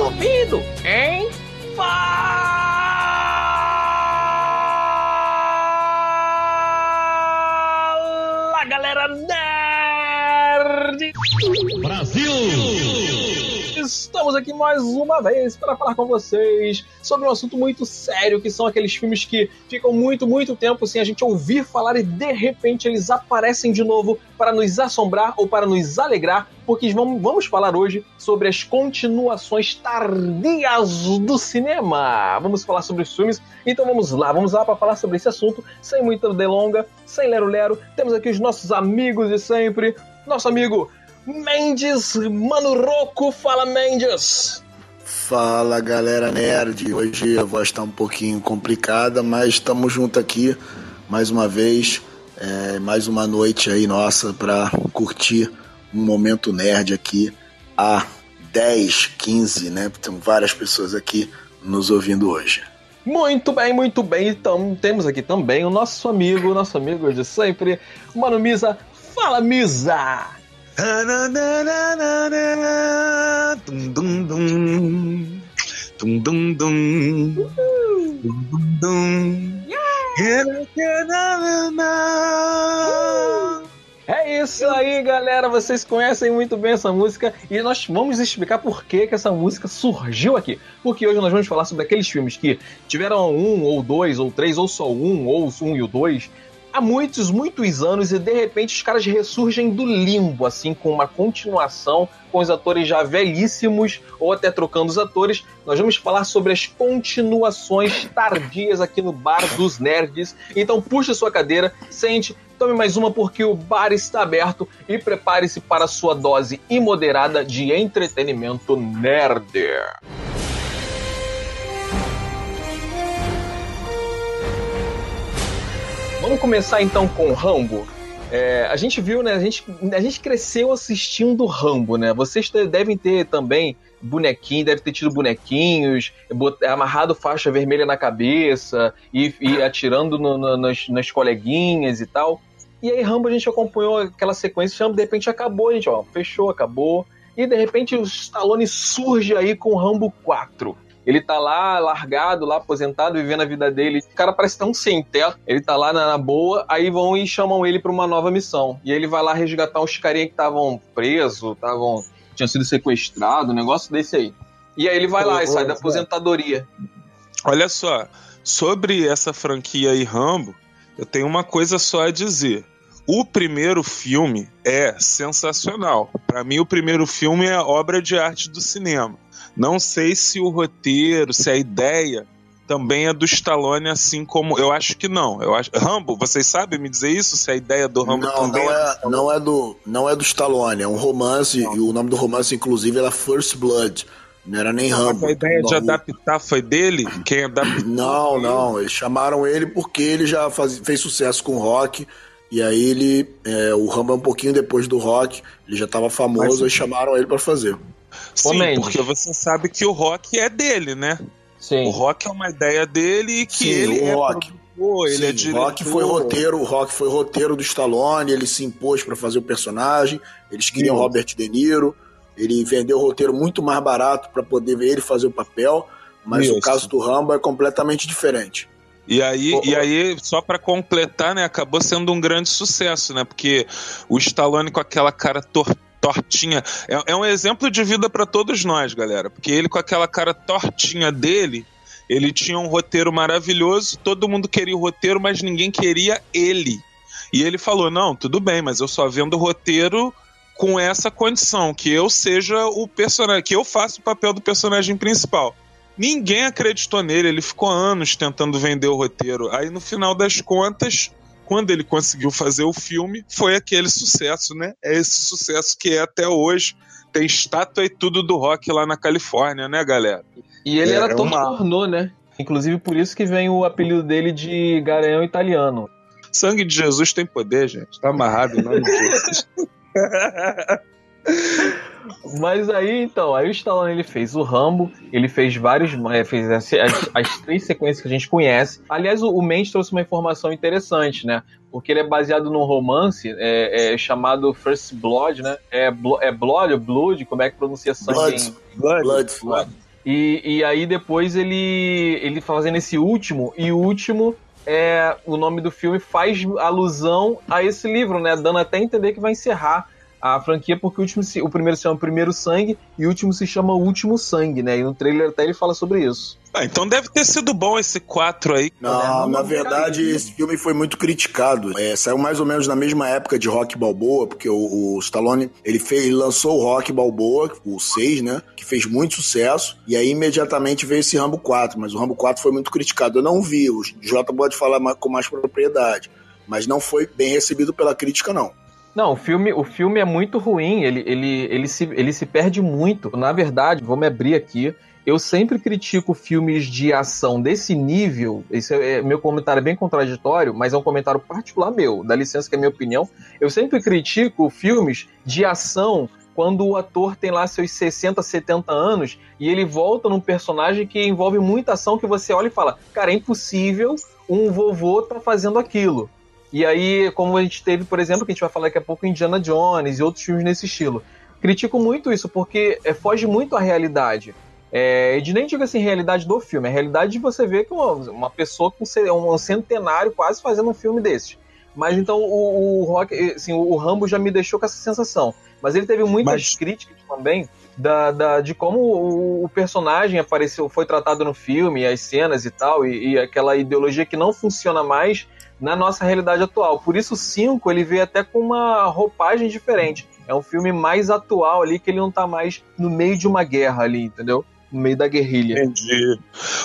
ouvidos, hein? Estamos aqui mais uma vez para falar com vocês sobre um assunto muito sério, que são aqueles filmes que ficam muito, muito tempo sem a gente ouvir falar e de repente eles aparecem de novo para nos assombrar ou para nos alegrar, porque vamos, falar hoje sobre as continuações tardias do cinema. Vamos falar sobre os filmes, então vamos lá, vamos lá para falar sobre esse assunto, sem muita delonga, sem lero-lero. Temos aqui os nossos amigos de sempre, nosso amigo Mendes, Mano Roco, fala Mendes! Fala galera nerd, hoje a voz está um pouquinho complicada, mas estamos junto aqui mais uma vez, é, mais uma noite aí nossa para curtir um momento nerd aqui a 10, 15, né? Tem várias pessoas aqui nos ouvindo hoje. Muito bem, muito bem. Então temos aqui também o nosso amigo, nosso amigo de sempre, Mano Misa. Fala Misa! É isso aí, galera. Vocês conhecem muito bem essa música e nós vamos explicar por que, que essa música surgiu aqui. Porque hoje nós vamos falar sobre aqueles filmes que tiveram um, ou dois, ou três, ou só um, ou um e o dois, há muitos, muitos anos e de repente os caras ressurgem do limbo, assim, com uma continuação, com os atores já velhíssimos ou até trocando os atores. Nós vamos falar sobre as continuações tardias aqui no Bar dos Nerds. Então puxe sua cadeira, sente, tome mais uma porque o bar está aberto e prepare-se para a sua dose imoderada de entretenimento nerd. Vamos começar então com Rambo. É, a gente viu, né? A gente, a gente cresceu assistindo Rambo, né? Vocês devem ter também bonequinho, deve ter tido bonequinhos, amarrado faixa vermelha na cabeça e, e atirando no, no, nas, nas coleguinhas e tal. E aí Rambo a gente acompanhou aquela sequência, de repente acabou, a gente, ó, fechou, acabou. E de repente o Stallone surge aí com Rambo 4. Ele tá lá, largado, lá, aposentado, vivendo a vida dele. O cara parece tão sem teto. Ele tá lá na, na boa, aí vão e chamam ele pra uma nova missão. E aí ele vai lá resgatar os carinha que estavam presos, estavam. tinham sido sequestrados, um negócio desse aí. E aí ele vai lá e sai da aposentadoria. Olha só, sobre essa franquia aí Rambo, eu tenho uma coisa só a dizer. O primeiro filme é sensacional. Para mim, o primeiro filme é obra de arte do cinema. Não sei se o roteiro, se a ideia também é do Stallone, assim como. Eu acho que não. Eu acho... Rambo, vocês sabem me dizer isso? Se a ideia do Rambo não, também não é, é, não é do Não é do Stallone, é um romance, não. e o nome do romance, inclusive, era First Blood. Não era nem Rambo. A ideia de adaptar foi dele? Quem adaptou? Não, não. Eles chamaram ele porque ele já faz, fez sucesso com o rock. E aí ele. É, o Rambo é um pouquinho depois do rock. Ele já estava famoso Mas, e chamaram ele para fazer. Sim, porque você sabe que o rock é dele, né? Sim. O rock é uma ideia dele e que Sim, ele o é rock. produtor, ele Sim, é diretor. Rock foi roteiro, o rock foi roteiro do Stallone, ele se impôs para fazer o personagem, eles queriam Isso. Robert De Niro, ele vendeu o roteiro muito mais barato para poder ver ele fazer o papel, mas Isso. o caso do Rambo é completamente diferente. E aí, e aí, só pra completar, né, acabou sendo um grande sucesso, né? Porque o Stallone com aquela cara tor- tortinha é, é um exemplo de vida pra todos nós, galera. Porque ele com aquela cara tortinha dele, ele tinha um roteiro maravilhoso, todo mundo queria o roteiro, mas ninguém queria ele. E ele falou: "Não, tudo bem, mas eu só vendo o roteiro com essa condição, que eu seja o personagem, que eu faça o papel do personagem principal. Ninguém acreditou nele, ele ficou anos tentando vender o roteiro. Aí no final das contas, quando ele conseguiu fazer o filme, foi aquele sucesso, né? É esse sucesso que é até hoje. Tem estátua e tudo do rock lá na Califórnia, né, galera? E ele É, era é todo uma- pornô, né? Inclusive por isso que vem o apelido dele de Garanhão Italiano. Sangue de Jesus tem poder, gente. Tá amarrado em nome de Jesus. Mas aí, então, aí o Stallone ele fez o Rambo, ele fez vários. É, fez as, as, as, três sequências que a gente conhece. Aliás, o, o Mendes trouxe uma informação interessante, né? Porque ele é baseado num romance é, é, chamado First Blood, né? É, blo, é Blood ou Blood? Como é que pronuncia sangue? Blood. Blood. Blood. Blood. E, e aí depois ele, ele fazendo esse último, e o último é o nome do filme faz alusão a esse livro, né? Dando até a entender que vai encerrar a franquia, porque o, último, o primeiro se chama Primeiro Sangue e o último se chama Último Sangue, né? E no trailer até ele fala sobre isso. Ah, então deve ter sido bom esse 4 aí. Não, na verdade, esse filme foi muito criticado. É, saiu mais ou menos na mesma época de Rock Balboa, porque o, o Stallone ele fez, lançou o Rock Balboa, o 6, né? Que fez muito sucesso. E aí imediatamente veio esse Rambo 4, mas o Rambo 4 foi muito criticado. Eu não vi, o Jota pode falar com mais propriedade. Mas não foi bem recebido pela crítica, não. Não, o filme, o filme é muito ruim, ele, ele, ele, se, ele se perde muito. Na verdade, vamos abrir aqui. Eu sempre critico filmes de ação desse nível. Esse é, meu comentário é bem contraditório, mas é um comentário particular meu. Dá licença que é minha opinião. Eu sempre critico filmes de ação quando o ator tem lá seus 60, 70 anos e ele volta num personagem que envolve muita ação que você olha e fala: "Cara, é impossível um vovô tá fazendo aquilo". E aí, como a gente teve, por exemplo, que a gente vai falar daqui a pouco, Indiana Jones e outros filmes nesse estilo. Critico muito isso, porque é, foge muito à realidade. É, de nem digo assim, realidade do filme, é a realidade de você ver que uma, uma pessoa com um centenário quase fazendo um filme desses. Mas então o, o Rock, assim, o Rambo já me deixou com essa sensação. Mas ele teve muitas Mas... críticas também da, da, de como o, o, personagem apareceu, foi tratado no filme, as cenas e tal, e, e, aquela ideologia que não funciona mais na nossa realidade atual. Por isso o 5 ele veio até com uma roupagem diferente. É um filme mais atual ali, que ele não tá mais no meio de uma guerra ali, entendeu? No meio da guerrilha. Entendi.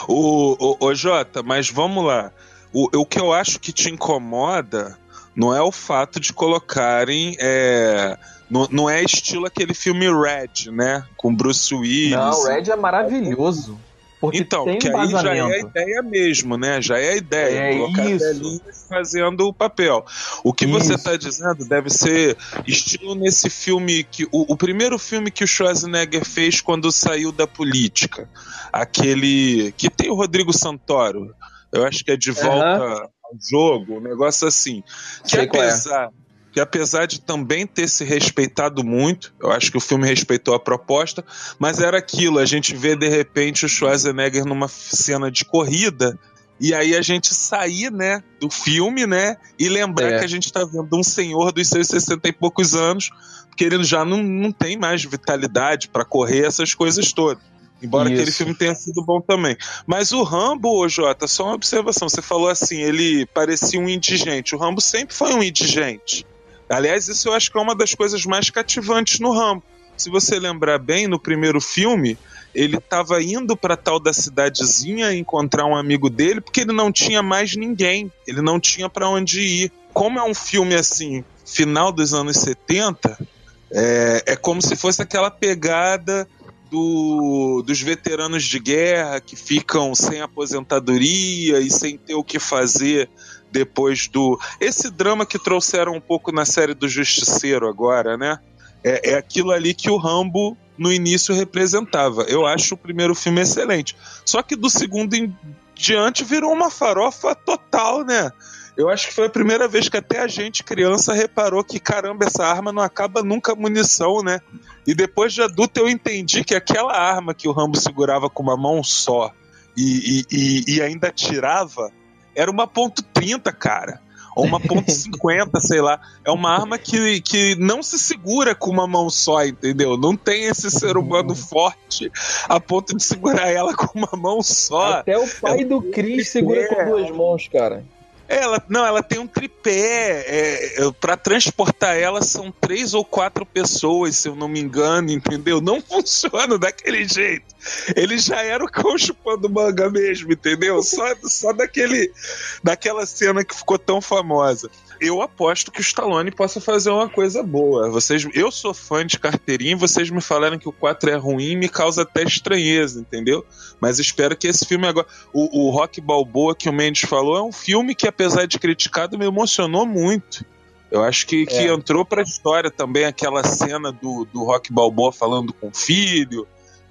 O, o, o Jota, mas vamos lá. O, o que eu acho que te incomoda não é o fato de colocarem. É, não, não é estilo aquele filme Red, né? Com Bruce Willis. Não, Red é maravilhoso. Porque então, que aí já é a ideia mesmo, né? Já é a ideia. É colocar isso. fazendo o papel. O que isso. você está dizendo deve ser estilo nesse filme que. O, o, primeiro filme que o Schwarzenegger fez quando saiu da política. Aquele. que tem o Rodrigo Santoro. Eu acho que é de volta uhum. ao jogo, um negócio assim. Que Sei é. apesar. É que apesar de também ter se respeitado muito, eu acho que o filme respeitou a proposta, mas era aquilo, a gente vê de repente o Schwarzenegger numa cena de corrida e aí a gente sair, né, do filme, né, e lembrar é. que a gente tá vendo um senhor dos seus 60 e poucos anos, porque ele já não, não tem mais vitalidade para correr essas coisas todas. Embora Isso. aquele filme tenha sido bom também. Mas o Rambo, ô Jota, só uma observação. Você falou assim, ele parecia um indigente. O Rambo sempre foi um indigente. Aliás, isso eu acho que é uma das coisas mais cativantes no Rambo. Se você lembrar bem, no primeiro filme, ele estava indo para tal da cidadezinha encontrar um amigo dele porque ele não tinha mais ninguém, ele não tinha para onde ir. Como é um filme assim, final dos anos 70, é, é como se fosse aquela pegada do, dos veteranos de guerra que ficam sem aposentadoria e sem ter o que fazer depois do. Esse drama que trouxeram um pouco na série do Justiceiro agora, né? É, é aquilo ali que o Rambo no início representava. Eu acho o primeiro filme excelente. Só que do segundo em diante virou uma farofa total, né? Eu acho que foi a primeira vez que até a gente, criança, reparou que caramba, essa arma não acaba nunca munição, né? E depois de adulto eu entendi que aquela arma que o Rambo segurava com uma mão só e, e, e, ainda atirava era uma ponto .30, cara. Ou uma ponto .50, sei lá. É uma arma que, que não se segura com uma mão só, entendeu? Não tem esse ser humano forte a ponto de segurar ela com uma mão só. Até o pai do Chris segura com duas mãos, cara. Ela, não, ela tem um tripé. É, é para transportar ela são três ou quatro pessoas, se eu não me engano, entendeu? Não funciona daquele jeito. Ele já era o cão chupando manga mesmo, entendeu? Só, só daquele, daquela cena que ficou tão famosa eu aposto que o Stallone possa fazer uma coisa boa. Vocês, eu sou fã de carteirinha, vocês me falaram que o 4 é ruim, me causa até estranheza, entendeu? Mas espero que esse filme agora, o, o Rock Balboa que o Mendes falou, é um filme que apesar de criticado me emocionou muito. Eu acho que, que é. entrou pra história também aquela cena do, do Rock Balboa falando com o filho,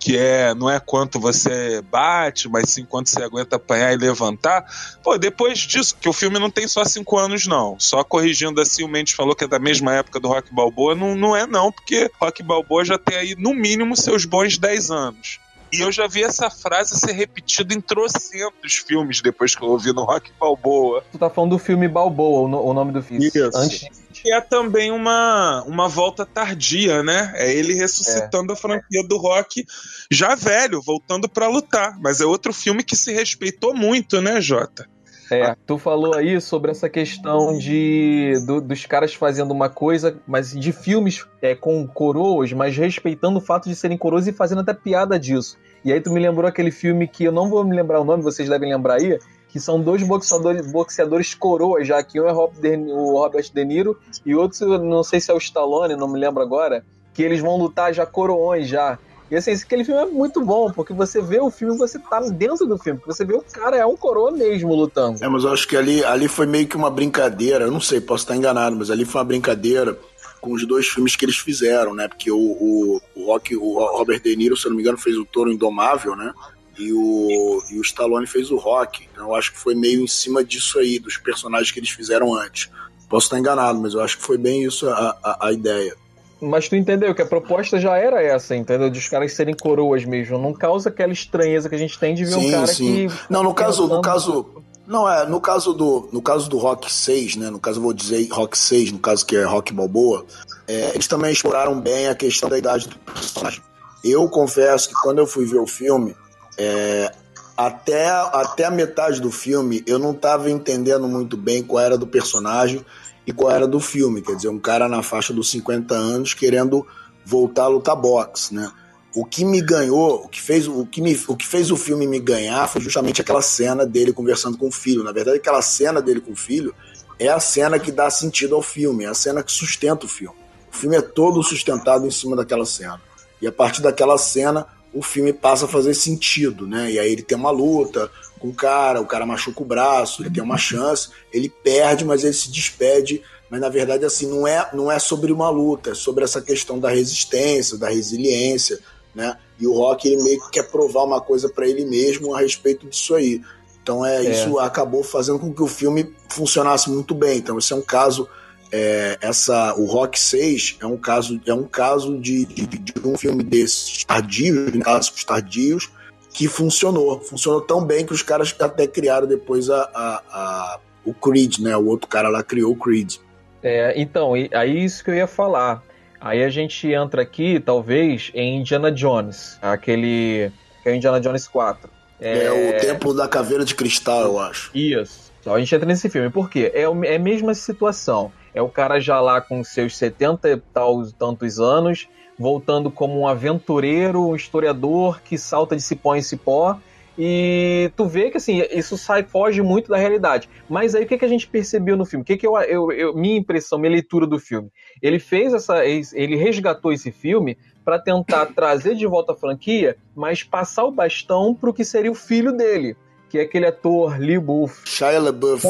que é não é quanto você bate, mas sim quanto você aguenta apanhar e levantar. Pô, depois disso, que o filme não tem só cinco anos, não. Só corrigindo assim, o Mendes falou que é da mesma época do Rock Balboa. Não, não é, não, porque Rock Balboa já tem aí, no mínimo, seus bons 10 anos. E eu já vi essa frase ser repetida em trocentos filmes depois que eu ouvi no Rock Balboa. Tu tá falando do filme Balboa, o, nome do filme. Isso. Antes... Que é também uma, uma volta tardia, né? É ele ressuscitando é. a franquia do rock já velho, voltando para lutar. Mas é outro filme que se respeitou muito, né, Jota? É, tu falou aí sobre essa questão de do, dos caras fazendo uma coisa, mas de filmes é, com coroas, mas respeitando o fato de serem coroas e fazendo até piada disso. E aí tu me lembrou aquele filme que eu não vou me lembrar o nome, vocês devem lembrar aí, que são dois boxeadores, boxeadores coroas, já que um é o Robert De Niro e outro, não sei se é o Stallone, não me lembro agora, que eles vão lutar já coroões já. E assim, aquele filme é muito bom, porque você vê o filme você tá dentro do filme, você vê o cara é um coroa mesmo lutando. É, mas eu acho que ali, ali foi meio que uma brincadeira, eu não sei, posso estar enganado, mas ali foi uma brincadeira com os dois filmes que eles fizeram, né? Porque o, o, o Rock, o Robert De Niro, se eu não me engano, fez o Toro Indomável, né? E o, e o Stallone fez o Rock. Então eu acho que foi meio em cima disso aí, dos personagens que eles fizeram antes. Posso estar enganado, mas eu acho que foi bem isso a, a, a ideia. Mas tu entendeu que a proposta já era essa, entendeu? De os caras serem coroas mesmo. Não causa aquela estranheza que a gente tem de ver sim, um cara sim. que. Não, no caso, no caso. Não, é, no caso do. No caso do Rock 6, né? No caso, eu vou dizer Rock 6, no caso que é Rock Balboa, é, eles também exploraram bem a questão da idade do personagem. Eu confesso que quando eu fui ver o filme, é, até, até a metade do filme eu não estava entendendo muito bem qual era do personagem e qual era do filme. Quer dizer, um cara na faixa dos 50 anos querendo voltar a lutar boxe, né? O que me ganhou, o que fez o, que me, o que fez o filme me ganhar foi justamente aquela cena dele conversando com o filho. Na verdade, aquela cena dele com o filho é a cena que dá sentido ao filme, é a cena que sustenta o filme. O filme é todo sustentado em cima daquela cena. E a partir daquela cena, o filme passa a fazer sentido, né? E aí ele tem uma luta, com o cara, o cara machuca o braço, ele tem uma chance, ele perde, mas ele se despede. Mas na verdade, assim, não é, não é sobre uma luta, é sobre essa questão da resistência, da resiliência, né? E o Rock ele meio que quer provar uma coisa para ele mesmo a respeito disso aí. Então é, é, isso acabou fazendo com que o filme funcionasse muito bem. Então esse é um caso é, essa o Rock 6 é um caso é um caso de, de, de um filme desses tardios, clássicos tardios, que funcionou. Funcionou tão bem que os caras até criaram depois a, a, a o Creed, né? O outro cara lá criou o Creed. É, então, aí isso que eu ia falar. Aí a gente entra aqui, talvez, em Indiana Jones, aquele. que é o Indiana Jones 4. É, é o Templo da Caveira de Cristal, eu acho. Isso. Então a gente entra nesse filme. Por quê? É, é a mesma situação. É o cara já lá com seus 70 e tal, tantos anos, voltando como um aventureiro, um historiador que salta de cipó em cipó. E tu vê que assim, isso sai, foge muito da realidade. Mas aí o que, que a gente percebeu no filme? O que, que eu, eu, eu, minha impressão, minha leitura do filme? Ele fez essa. Ele resgatou esse filme para tentar trazer de volta a franquia, mas passar o bastão pro que seria o filho dele que é aquele ator Lee Buff. Shia LaBeouf.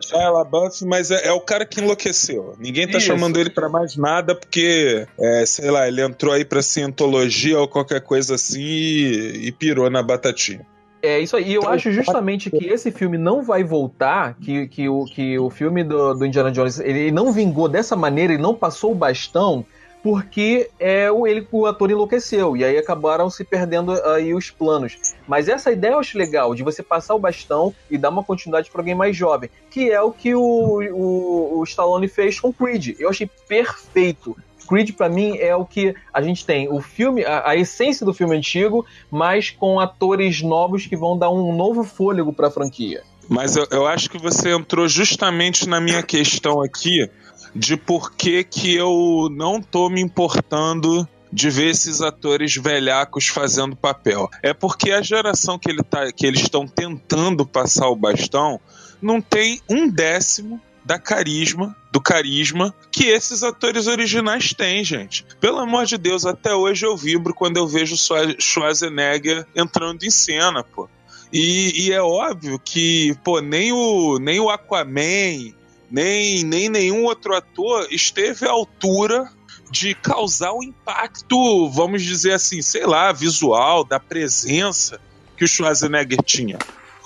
Shia LaBeouf, mas é, é, o cara que enlouqueceu. Ninguém tá Isso. chamando ele para mais nada porque, é, sei lá, ele entrou aí pra cientologia ou qualquer coisa assim e, e pirou na batatinha. É isso aí. E eu então, acho justamente que esse filme não vai voltar, que, que, o, que o filme do, do Indiana Jones ele não vingou dessa maneira, ele não passou o bastão porque é, o, ele, o ator enlouqueceu, e aí acabaram se perdendo aí os planos. Mas essa ideia eu acho legal, de você passar o bastão e dar uma continuidade para alguém mais jovem, que é o que o, o, o Stallone fez com Creed. Eu achei perfeito. Creed para mim é o que a gente tem o filme, a, a, essência do filme antigo, mas com atores novos que vão dar um novo fôlego para a franquia. Mas eu, eu acho que você entrou justamente na minha questão aqui, de por que, que eu não tô me importando de ver esses atores velhacos fazendo papel. É porque a geração que, ele tá, que eles estão tentando passar o bastão não tem um décimo da carisma, do carisma que esses atores originais têm, gente. Pelo amor de Deus, até hoje eu vibro quando eu vejo Schwarzenegger entrando em cena, pô. E, e é óbvio que, pô, nem o, nem o Aquaman, nem, nem nenhum outro ator esteve à altura de causar um impacto, vamos dizer assim, sei lá, visual, da presença que o Schwarzenegger tinha.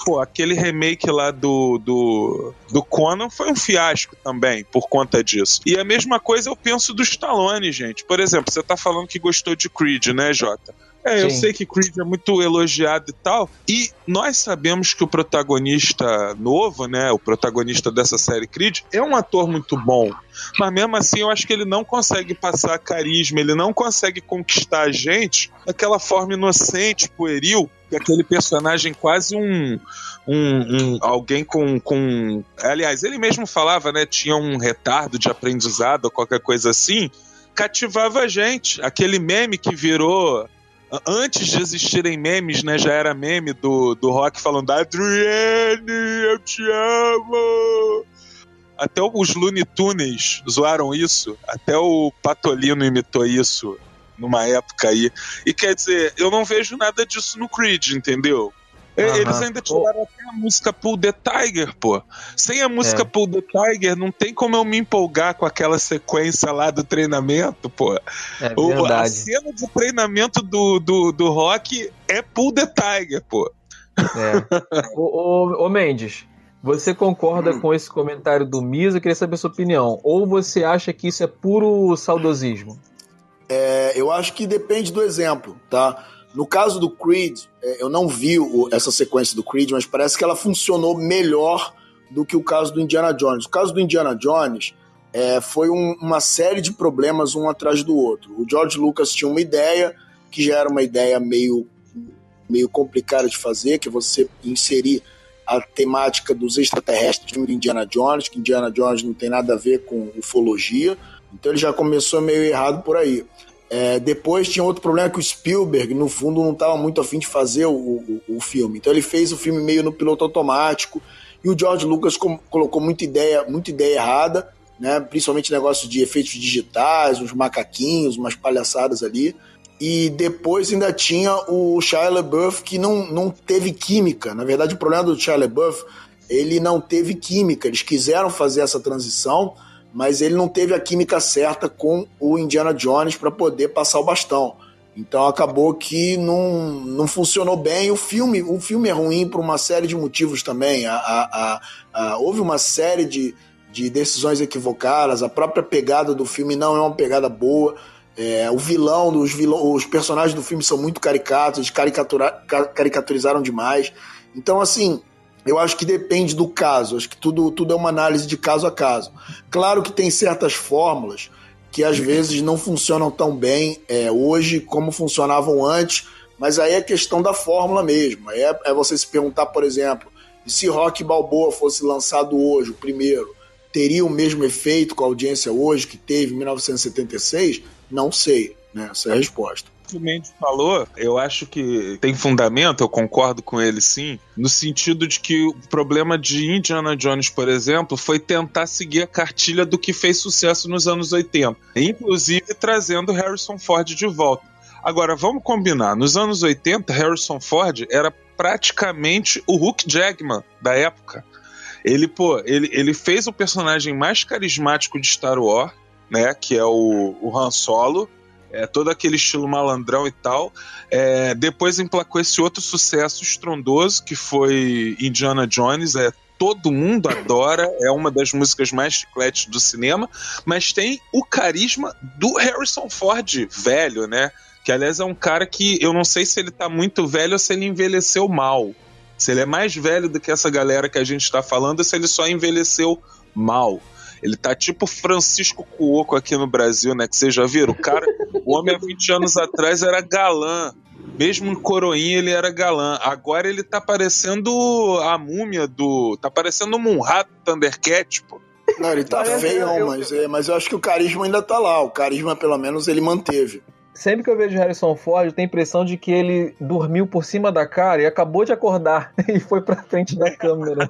Pô, aquele remake lá do, do, do Conan foi um fiasco também, por conta disso. E a mesma coisa eu penso do Stallone, gente. Por exemplo, você tá falando que gostou de Creed, né, Jota? É, eu sei que Creed é muito elogiado e tal. E nós sabemos que o protagonista novo, né? O protagonista dessa série Creed é um ator muito bom. Mas mesmo assim, eu acho que ele não consegue passar carisma, ele não consegue conquistar a gente daquela forma inocente, pueril, que aquele personagem quase um, um, um, alguém com, com. Aliás, ele mesmo falava, né? Tinha um retardo de aprendizado ou qualquer coisa assim. Cativava a gente. Aquele meme que virou antes de existirem memes, né? Já era meme do, do rock falando Adriane, eu te amo. Até os Looney Tunes zoaram isso. Até o Patolino imitou isso numa época aí. E quer dizer, eu não vejo nada disso no Creed, entendeu? Eles ainda tiraram até a música Pull the Tiger, pô. Sem a música é. Pull the Tiger, não tem como eu me empolgar com aquela sequência lá do treinamento, pô. É o, a cena de treinamento do, do, do rock é Pull the Tiger, pô. É. ô, ô, ô, Mendes, você concorda hum. com esse comentário do Misa? Eu queria saber a sua opinião. Ou você acha que isso é puro saudosismo? É, eu acho que depende do exemplo, tá? No caso do Creed, é, eu não vi essa sequência do Creed, mas parece que ela funcionou melhor do que o caso do Indiana Jones. O caso do Indiana Jones é, foi um, uma série de problemas um atrás do outro. O George Lucas tinha uma ideia, que já era uma ideia meio, meio complicada de fazer, que é você inserir a temática dos extraterrestres no Indiana Jones, que Indiana Jones não tem nada a ver com ufologia. Então ele já começou meio errado por aí. É, depois tinha outro problema que o Spielberg, no fundo, não estava muito afim de fazer o, o, o, filme. Então ele fez o filme meio no piloto automático. E o George Lucas com, colocou muita ideia, muita ideia errada, né? principalmente negócio de efeitos digitais, uns macaquinhos, umas palhaçadas ali. E depois ainda tinha o Shia LaBeouf que não, não teve química. Na verdade, o problema do Shia LaBeouf, ele não teve química. Eles quiseram fazer essa transição, mas ele não teve a química certa com o Indiana Jones para poder passar o bastão. Então acabou que não, não funcionou bem. O filme, o filme é ruim por uma série de motivos também. A, a, a, houve uma série de, de decisões equivocadas. A própria pegada do filme não é uma pegada boa. É, o vilão, os, vilão, os personagens do filme são muito caricatos, caricaturizaram demais. Então, assim, eu acho que depende do caso, acho que tudo, tudo é uma análise de caso a caso. Claro que tem certas fórmulas que às vezes não funcionam tão bem é, hoje como funcionavam antes, mas aí é questão da fórmula mesmo. É, é você se perguntar, por exemplo, se Rock Balboa fosse lançado hoje, o primeiro, teria o mesmo efeito com a audiência hoje que teve em 1976? Não sei, né? Essa é a resposta que o Mendes falou, eu acho que tem fundamento, eu concordo com ele sim, no sentido de que o problema de Indiana Jones, por exemplo, foi tentar seguir a cartilha do que fez sucesso nos anos 80, inclusive trazendo Harrison Ford de volta. Agora, vamos combinar, nos anos 80, Harrison Ford era praticamente o Hulk Jackman da época. Ele, pô, ele, ele fez o personagem mais carismático de Star Wars, né, que é o, o Han Solo, é, todo aquele estilo malandrão e tal. É, depois emplacou esse outro sucesso estrondoso que foi Indiana Jones. É, todo mundo adora, é uma das músicas mais chicletes do cinema, mas tem o carisma do Harrison Ford velho, né? Que aliás é um cara que eu não sei se ele tá muito velho ou se ele envelheceu mal. Se ele é mais velho do que essa galera que a gente está falando, ou se ele só envelheceu mal. Ele tá tipo Francisco Cuoco aqui no Brasil, né? Que vocês já viram? O cara, o homem há 20 anos atrás era galã. Mesmo em coroinha ele era galã. Agora ele tá parecendo a múmia do. Tá parecendo um Munrat Thundercat, pô. Não, ele tá feio, mas, é, mas eu acho que o carisma ainda tá lá. O carisma, pelo menos, ele manteve sempre que eu vejo Harrison Ford, eu tenho a impressão de que ele dormiu por cima da cara e acabou de acordar e foi pra frente da câmera.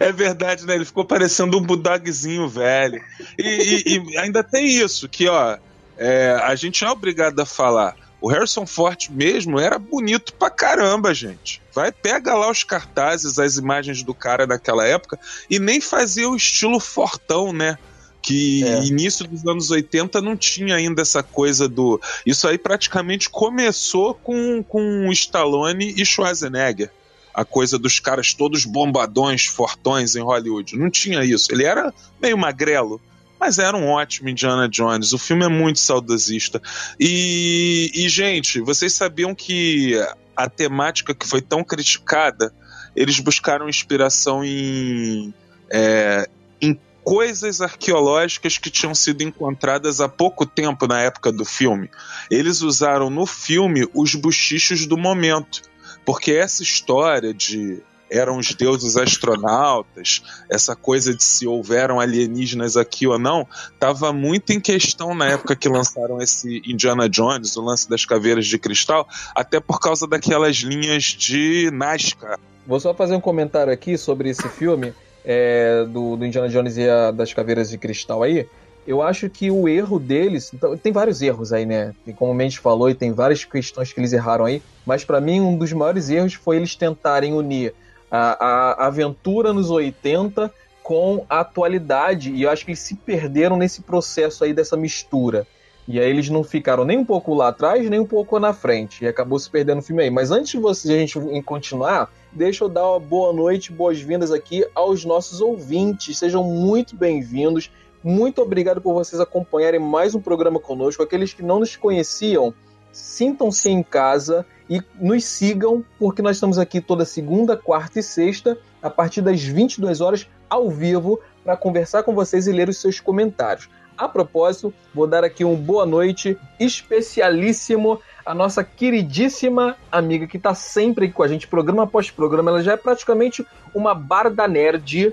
é verdade, né? Ele ficou parecendo um budagzinho velho. E, e, e ainda tem isso, que ó, é, a gente é obrigado a falar. O Harrison Ford mesmo era bonito pra caramba, gente. Vai, pega lá os cartazes, as imagens do cara daquela época e nem fazia o estilo fortão, né? Que é. início dos anos 80 não tinha ainda essa coisa do. Isso aí praticamente começou com, com Stallone e Schwarzenegger. A coisa dos caras todos bombadões, fortões em Hollywood. Não tinha isso. Ele era meio magrelo mas era um ótimo Indiana Jones. O filme é muito saudosista. E, e, gente, vocês sabiam que a temática que foi tão criticada, eles buscaram inspiração em, é, em coisas arqueológicas que tinham sido encontradas há pouco tempo na época do filme. Eles usaram no filme os buchichos do momento. Porque essa história de eram os deuses astronautas, essa coisa de se houveram alienígenas aqui ou não, estava muito em questão na época que lançaram esse Indiana Jones, o lance das caveiras de cristal, até por causa daquelas linhas de Nazca. Vou só fazer um comentário aqui sobre esse filme é, do, do, Indiana Jones e a, das caveiras de cristal aí. Eu acho que o erro deles. Então, tem vários erros aí, né? E como o Mendes falou, e tem várias questões que eles erraram aí. Mas para mim, um dos maiores erros foi eles tentarem unir a, a aventura nos 80 com a atualidade, e eu acho que eles se perderam nesse processo aí dessa mistura. E aí eles não ficaram nem um pouco lá atrás, nem um pouco na frente. E acabou se perdendo o filme aí. Mas antes de você, a gente continuar, deixa eu dar uma boa noite, boas-vindas aqui aos nossos ouvintes. Sejam muito bem-vindos. Muito obrigado por vocês acompanharem mais um programa conosco. Aqueles que não nos conheciam, sintam-se em casa e nos sigam, porque nós estamos aqui toda segunda, quarta e sexta, a partir das 22 horas, ao vivo, para conversar com vocês e ler os seus comentários. A propósito, vou dar aqui um boa noite especialíssimo à nossa queridíssima amiga que está sempre aqui com a gente, programa após programa. Ela já é praticamente uma barda nerd,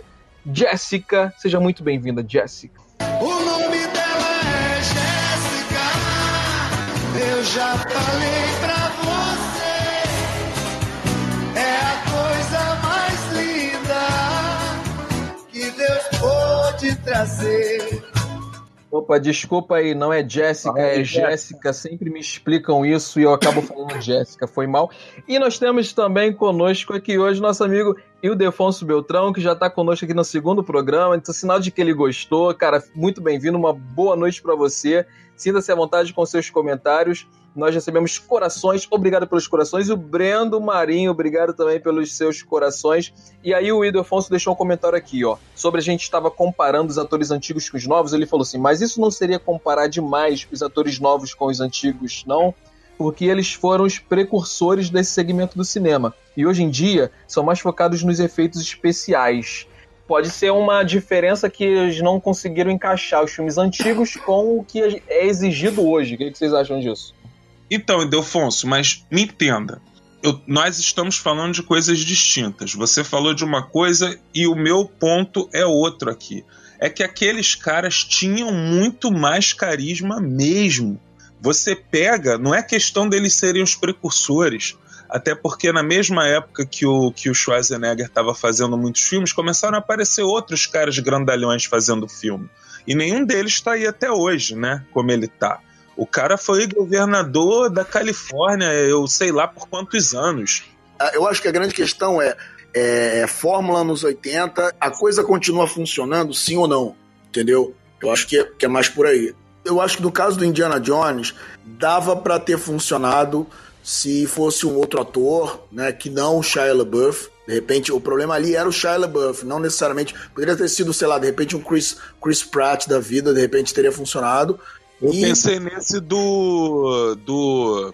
Jéssica. Seja muito bem-vinda, Jéssica. O nome dela é Jéssica. Eu já falei pra te trazer. Opa, desculpa aí, não é Jéssica, é Jéssica. Sempre me explicam isso e eu acabo falando Jéssica, foi mal. E nós temos também conosco aqui hoje nosso amigo Ildefonso Beltrão, que já está conosco aqui no segundo programa. Então, sinal de que ele gostou. Cara, muito bem-vindo, uma boa noite para você. Sinta-se à vontade com seus comentários. Nós recebemos corações, obrigado pelos corações. E o Brendo Marinho, obrigado também pelos seus corações. E aí o Ido Afonso deixou um comentário aqui, ó, sobre a gente estava comparando os atores antigos com os novos. Ele falou assim, mas isso não seria comparar demais os atores novos com os antigos, não? Porque eles foram os precursores desse segmento do cinema. E hoje em dia são mais focados nos efeitos especiais pode ser uma diferença que eles não conseguiram encaixar os filmes antigos com o que é exigido hoje. O que vocês acham disso? Então, Edelfonso, mas me entenda. Eu, nós estamos falando de coisas distintas. Você falou de uma coisa e o meu ponto é outro aqui. É que aqueles caras tinham muito mais carisma mesmo. Você pega, não é questão deles serem os precursores. Até porque na mesma época que o, que o Schwarzenegger estava fazendo muitos filmes, começaram a aparecer outros caras grandalhões fazendo filme. E nenhum deles está aí até hoje, né? Como ele tá. O cara foi governador da Califórnia, eu sei lá por quantos anos. Ah, eu acho que a grande questão é, é, é fórmula nos 80, a coisa continua funcionando, sim ou não? Entendeu? Eu acho que é, que é mais por aí. Eu acho que no caso do Indiana Jones, dava para ter funcionado se fosse um outro ator, né, que não o Shia LaBeouf. De repente, o problema ali era o Shia LaBeouf, não necessariamente. Poderia ter sido, sei lá, de repente um Chris, Chris Pratt da vida, de repente teria funcionado. Eu e... pensei nesse do. do.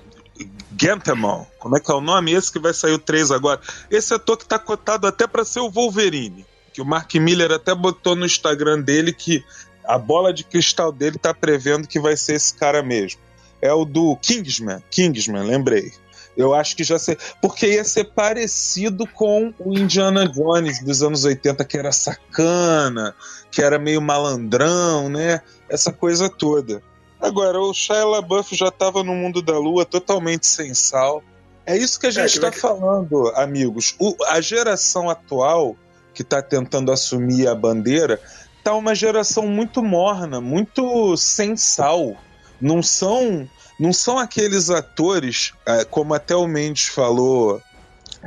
Gentamon. Como é que é o nome? Esse que vai sair o 3 agora. Esse ator que tá cotado até para ser o Wolverine. Que o Mark Miller até botou no Instagram dele que a bola de cristal dele tá prevendo que vai ser esse cara mesmo é o do Kingsman. Kingsman, lembrei. Eu acho que já sei. Porque ia ser parecido com o Indiana Jones dos anos 80, que era sacana, que era meio malandrão, né? Essa coisa toda. Agora, o Shia LaBeouf já estava no mundo da lua totalmente sem sal. É isso que a gente está é, que... falando, amigos. O, a geração atual que está tentando assumir a bandeira tá uma geração muito morna, muito sem sal não são não são aqueles atores, é, como até o Mendes falou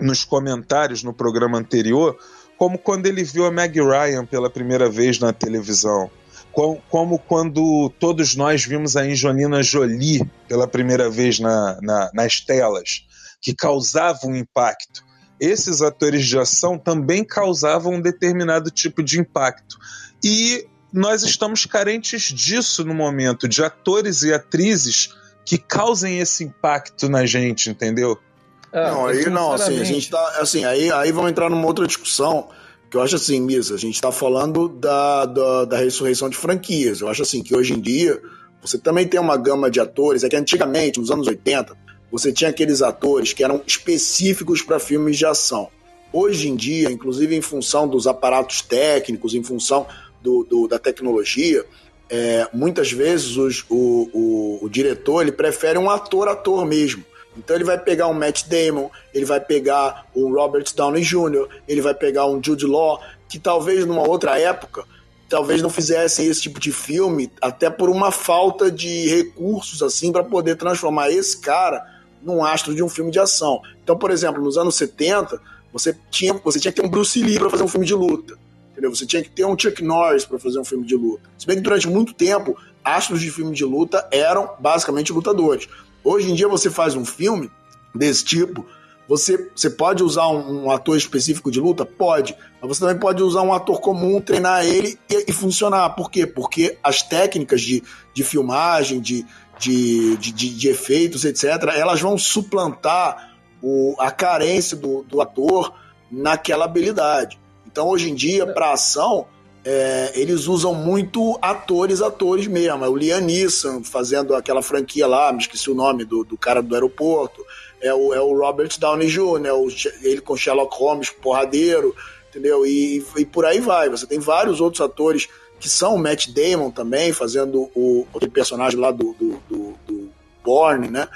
nos comentários no programa anterior, como quando ele viu a Meg Ryan pela primeira vez na televisão. Como, como quando todos nós vimos a Angelina Jolie pela primeira vez na, na, nas telas, que causavam um impacto. Esses atores de ação também causavam um determinado tipo de impacto. E nós estamos carentes disso no momento, de atores e atrizes que causem esse impacto na gente, entendeu? É, não, aí não, assim, a gente tá. Assim, aí, aí vamos entrar numa outra discussão. Que eu acho assim, Misa, a gente está falando da, da, da, ressurreição de franquias. Eu acho assim que hoje em dia você também tem uma gama de atores. É que antigamente, nos anos 80, você tinha aqueles atores que eram específicos para filmes de ação. Hoje em dia, inclusive em função dos aparatos técnicos, em função do, do da tecnologia, é, muitas vezes os, o, o, o, diretor ele prefere um ator-ator mesmo. Então ele vai pegar um Matt Damon, ele vai pegar um Robert Downey Jr., ele vai pegar um Jude Law, que talvez numa outra época talvez não fizessem esse tipo de filme, até por uma falta de recursos assim para poder transformar esse cara num astro de um filme de ação. Então, por exemplo, nos anos 70, você tinha, você tinha que ter um Bruce Lee para fazer um filme de luta. Entendeu? Você tinha que ter um Chuck Norris para fazer um filme de luta. Se bem que durante muito tempo, astros de filme de luta eram basicamente lutadores. Hoje em dia você faz um filme desse tipo, você, você pode usar um, um, ator específico de luta? Pode. Mas você também pode usar um ator comum, treinar ele e, e funcionar. Por quê? Porque as técnicas de, de filmagem, de, de, de, de, efeitos, etc., elas vão suplantar o, a carência do, do ator naquela habilidade. Então, hoje em dia, para ação, é, eles usam muito atores, atores mesmo. É o Liam Neeson fazendo aquela franquia lá, me esqueci o nome do, do cara do aeroporto. É o, é o Robert Downey Jr., é o, ele com Sherlock Holmes, porradeiro, entendeu? E, e por aí vai. Você tem vários outros atores que são o Matt Damon também, fazendo o, o personagem lá do, do, do, do Bourne, né?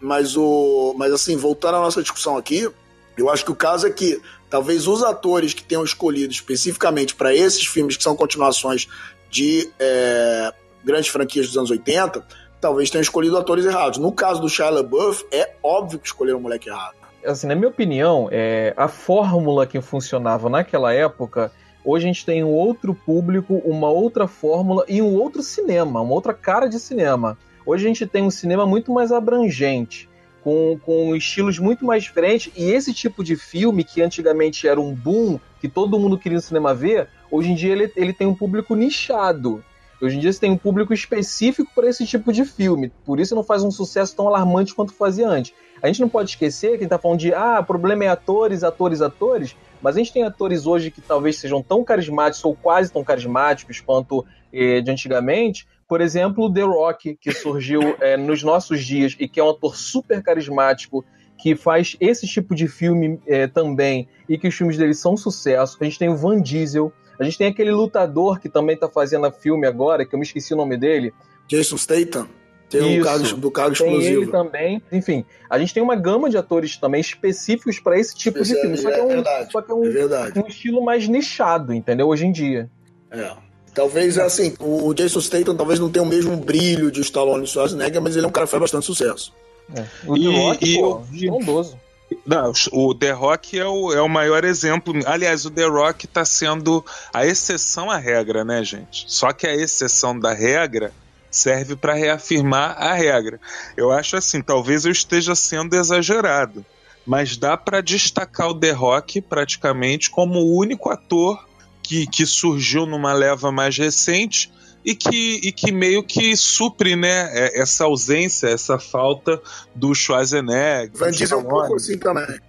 Mas, o, mas assim, voltando à nossa discussão aqui, eu acho que o caso é que talvez os atores que tenham escolhido especificamente para esses filmes que são continuações de é, grandes franquias dos anos 80, talvez tenham escolhido atores errados. No caso do Shia LaBeouf, é óbvio que escolheram o moleque errado. Assim, na minha opinião, é, a fórmula que funcionava naquela época, hoje a gente tem um outro público, uma outra fórmula e um outro cinema, uma outra cara de cinema. Hoje a gente tem um cinema muito mais abrangente com, com estilos muito mais diferentes. E esse tipo de filme, que antigamente era um boom, que todo mundo queria no cinema ver, hoje em dia ele, ele tem um público nichado. Hoje em dia você tem um público específico para esse tipo de filme. Por isso não faz um sucesso tão alarmante quanto fazia antes. A gente não pode esquecer que a gente tá falando de ah, problema é atores, atores, atores, mas a gente tem atores hoje que talvez sejam tão carismáticos ou quase tão carismáticos quanto eh, de antigamente, por exemplo, The Rock, que surgiu é, nos nossos dias e que é um ator super carismático, que faz esse tipo de filme é, também e que os filmes dele são um sucesso. A gente tem o Van Diesel, a gente tem aquele lutador que também tá fazendo filme agora, que eu me esqueci o nome dele. Jason Statham. Tem o cargo, do cargo tem explosivo. ele também. Enfim, a gente tem uma gama de atores também específicos para esse tipo de filme. Só que é, um, verdade, só que é um, é um estilo mais nichado, entendeu? Hoje em dia. É. Talvez, assim, o Jason Statham talvez não tenha o mesmo brilho de Stallone e Schwarzenegger, mas ele é um cara que faz bastante sucesso. É. O The Rock, e, pô, e, bondoso. Não, o The Rock é o, é o maior exemplo. Aliás, o The Rock está sendo a exceção à regra, né, gente? Só que a exceção da regra serve para reafirmar a regra. Eu acho assim, talvez eu esteja sendo exagerado, mas dá para destacar o The Rock praticamente como o único ator que, que surgiu numa leva mais recente e que, e que meio que supre né, é, essa ausência, essa falta do Schwarzenegger. Van Diesel é um pouco assim também.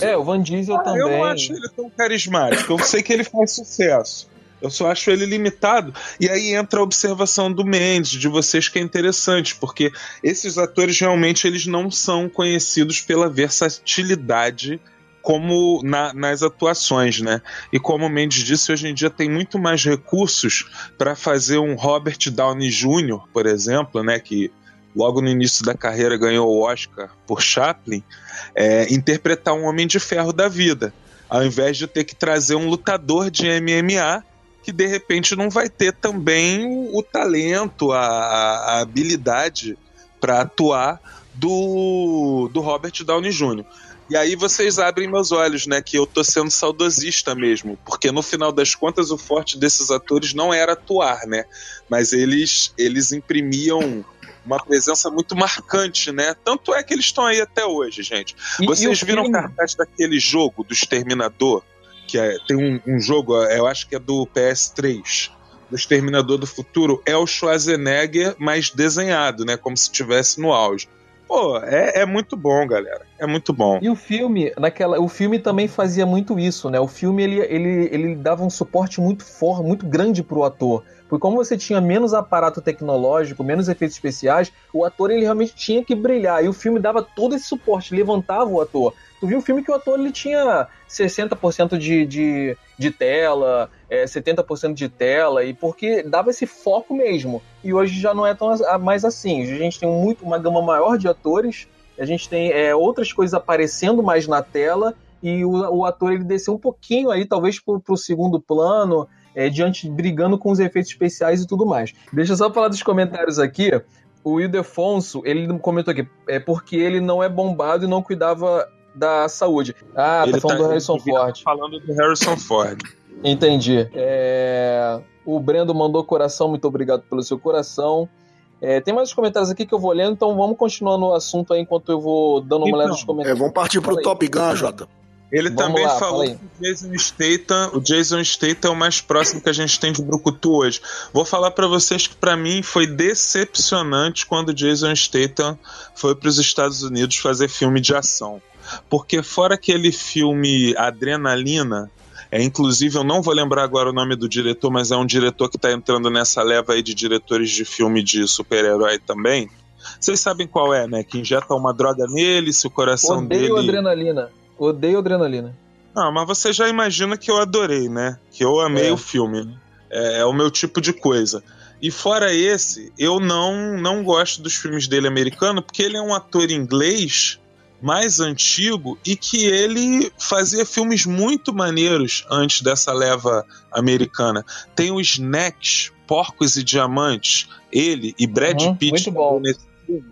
É, o Van Diesel ah, também. Eu não acho ele tão carismático. Eu sei que ele faz sucesso. Eu só acho ele limitado. E aí entra a observação do Mendes, de vocês, que é interessante, porque esses atores realmente eles não são conhecidos pela versatilidade como na, nas atuações, né? E como o Mendes disse, hoje em dia tem muito mais recursos para fazer um Robert Downey Jr., por exemplo, né? Que logo no início da carreira ganhou o Oscar por Chaplin, é, interpretar um Homem de Ferro da vida, ao invés de ter que trazer um lutador de MMA que de repente não vai ter também o, talento, a, a habilidade para atuar do, do Robert Downey Jr. E aí vocês abrem meus olhos, né? Que eu tô sendo saudosista mesmo. Porque no final das contas, o forte desses atores não era atuar, né? Mas eles, eles imprimiam uma presença muito marcante, né? Tanto é que eles estão aí até hoje, gente. E, vocês e viram o cartaz daquele jogo do Exterminador? Que é, tem um, um jogo, eu acho que é do PS3 do Exterminador do Futuro é o Schwarzenegger mais desenhado, né? Como se estivesse no auge. Pô, é, é muito bom, galera. É muito bom. E o filme, naquela, o filme também fazia muito isso, né? O filme ele, ele, ele dava um suporte muito forte, muito grande pro ator. Porque como você tinha menos aparato tecnológico, menos efeitos especiais, o ator ele realmente tinha que brilhar. E o filme dava todo esse suporte, levantava o ator. Tu viu um filme que o ator ele tinha 60% de, de, de tela, é, 70% de tela, e porque dava esse foco mesmo. E hoje já não é tão mais assim. A gente tem muito, uma gama maior de atores, a gente tem é, outras coisas aparecendo mais na tela, e o, o ator ele desceu um pouquinho aí, talvez para o segundo plano, é, diante brigando com os efeitos especiais e tudo mais. Deixa eu só falar dos comentários aqui. O Ildefonso, ele comentou aqui, é porque ele não é bombado e não cuidava da saúde. Ah, tá ele tá falando tá, do Harrison Ford. Tá falando do Harrison Ford. Entendi. É... O Brendo mandou coração, muito obrigado pelo seu coração. É, tem mais comentários aqui que eu vou lendo, então vamos continuar no assunto aí enquanto eu vou dando uma então, olhada nos comentários. É, vamos partir pro Top Gun, Jota. Ele Vamos também lá, falou que o Jason Statham, o Jason Statham é o mais próximo que a gente tem de Brucutu hoje. Vou falar para vocês que para mim foi decepcionante quando o Jason Statham foi para os Estados Unidos fazer filme de ação. Porque fora aquele filme Adrenalina, é, inclusive, eu não vou lembrar agora o nome do diretor, mas é um diretor que está entrando nessa leva aí de diretores de filme de super-herói também. Vocês sabem qual é, né? Que injeta uma droga nele, se o coração Odeio dele. adrenalina. Odeio adrenalina. Ah, mas você já imagina que eu adorei, né? Que eu amei é. o filme. É, é o meu tipo de coisa. E fora esse, eu não não gosto dos filmes dele americano, porque ele é um ator inglês mais antigo e que ele fazia filmes muito maneiros antes dessa leva americana. Tem o Snacks, Porcos e Diamantes, ele e Brad uhum, Pitt. Muito bom.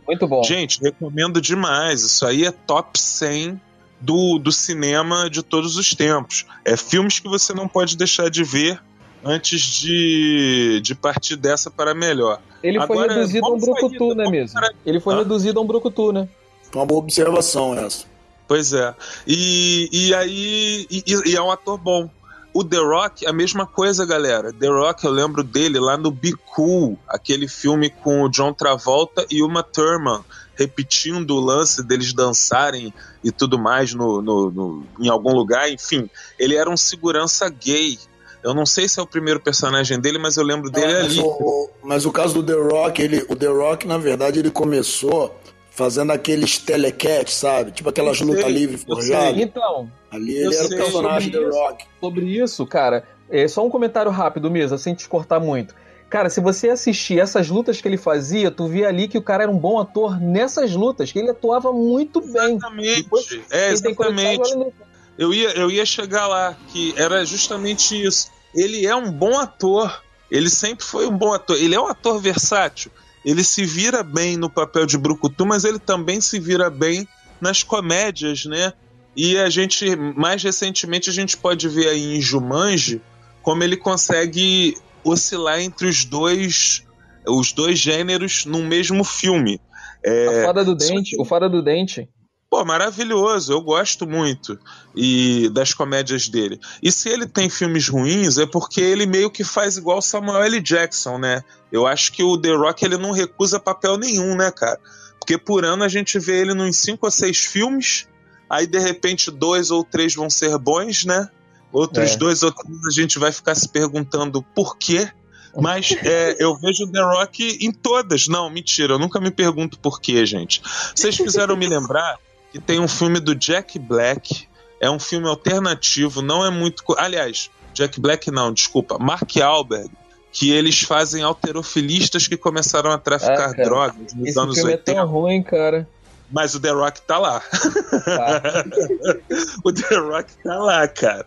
Muito bom. Gente, recomendo demais. Isso aí é top 100 do, do cinema de todos os tempos. É filmes que você não pode deixar de ver antes de, de partir dessa para melhor. Ele Agora, foi reduzido a um brucutu, né mesmo? Para... Ele foi ah? reduzido a um brucutu, né? Uma boa observação essa. Pois é. E, e aí. E, e, é um ator bom. O The Rock, a mesma coisa, galera. The Rock, eu lembro dele lá no Be Cool, aquele filme com o John Travolta e Uma Thurman, repetindo o lance deles dançarem e tudo mais no, no, no, em algum lugar. Enfim, ele era um segurança gay. Eu não sei se é o primeiro personagem dele, mas eu lembro dele é, ali. O, mas o caso do The Rock, ele, o The Rock, na verdade, ele começou fazendo aqueles telecat, sabe? Tipo aquelas lutas livres forjadas. Então, ali ele era o personagem do Rock. Sobre isso, cara, é só um comentário rápido mesmo, sem te cortar muito. Cara, se você assistir essas lutas que ele fazia, tu via ali que o cara era um bom ator nessas lutas, que ele atuava muito bem. Exatamente. Depois, é, exatamente. Eu ia, eu ia chegar lá, que era justamente isso. Ele é um bom ator. Ele sempre foi um bom ator. Ele é um ator versátil ele se vira bem no papel de Brucutu, mas ele também se vira bem nas comédias, né? E a gente, mais recentemente, a gente pode ver aí em Jumanji como ele consegue oscilar entre os dois os dois gêneros num mesmo filme. É, a Fada do Dente, o Fada do Dente. Pô, maravilhoso, eu gosto muito e das comédias dele. E se ele tem filmes ruins, é porque ele meio que faz igual Samuel L. Jackson, né? Eu acho que o The Rock ele não recusa papel nenhum, né, cara? Porque por ano a gente vê ele nos cinco ou seis filmes, aí de repente dois ou três vão ser bons, né? Outros é. dois ou três a gente vai ficar se perguntando por quê. Mas é, eu vejo The Rock em todas. Não, mentira, eu nunca me pergunto por quê, gente. Vocês fizeram me lembrar que tem um filme do Jack Black. É um filme alternativo, não é muito. Aliás, Jack Black não, desculpa, Mark Alberg, que eles fazem alterofilistas que começaram a traficar ah, drogas nos Esse anos filme 80. É tão ruim, cara. Mas o The Rock tá lá. Tá. o The Rock tá lá, cara.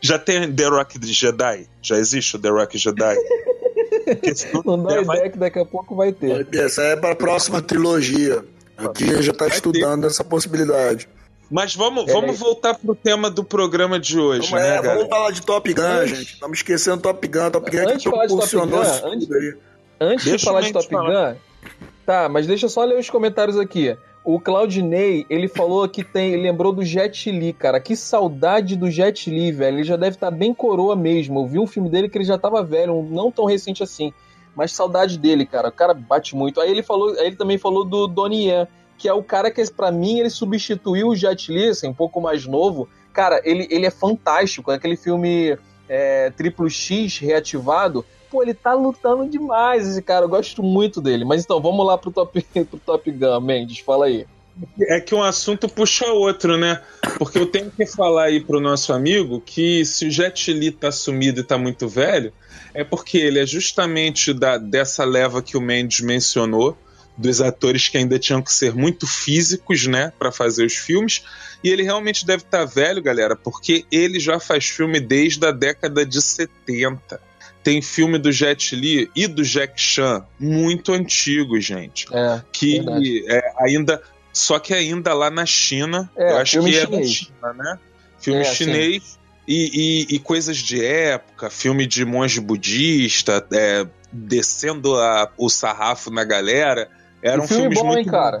Já tem The Rock de Jedi? Já existe o The Rock Jedi? Não dá ideia que daqui a pouco vai ter. Essa é para a próxima trilogia. Aqui já está estudando ter. essa possibilidade. Mas vamos, é. vamos voltar pro tema do programa de hoje, vamos, né, é, Vamos falar de Top Gun, antes, gente. Estamos esquecendo Top Gun. Top Gun antes que proporcionou Top Gun, antes, antes de falar de Top falar. Gun, tá, mas deixa eu só ler os comentários aqui. O Claudinei, ele falou que tem, lembrou do Jet Li, cara. Que saudade do Jet Li, velho. Ele já deve estar tá bem coroa mesmo. Eu vi um filme dele que ele já tava velho, não tão recente assim. Mas saudade dele, cara. O cara bate muito. Aí ele falou, aí ele também falou do Donnie Yen, que é o cara que, para mim, ele substituiu o Jet Li, assim, um pouco mais novo. Cara, ele, ele é fantástico. É aquele filme é, Triplo X reativado pô, ele tá lutando demais, esse cara. Eu gosto muito dele. Mas então, vamos lá pro Top, pro top Gun, Mendes, fala aí. É que um assunto puxa outro, né? Porque eu tenho que falar aí pro nosso amigo que se o Jet Li tá sumido e tá muito velho, é porque ele é justamente da, dessa leva que o Mendes mencionou, dos atores que ainda tinham que ser muito físicos, né, para fazer os filmes. E ele realmente deve estar tá velho, galera, porque ele já faz filme desde a década de 70 tem filme do Jet Li e do Jack Chan muito antigo, gente. É, que é, ainda. Só que ainda lá na China. É, eu acho que é da China, né? Filme é, chinês e, e, e, coisas de época, filme de monge budista, é, descendo a, o sarrafo na galera. Eram filmes bom, muito hein, cara?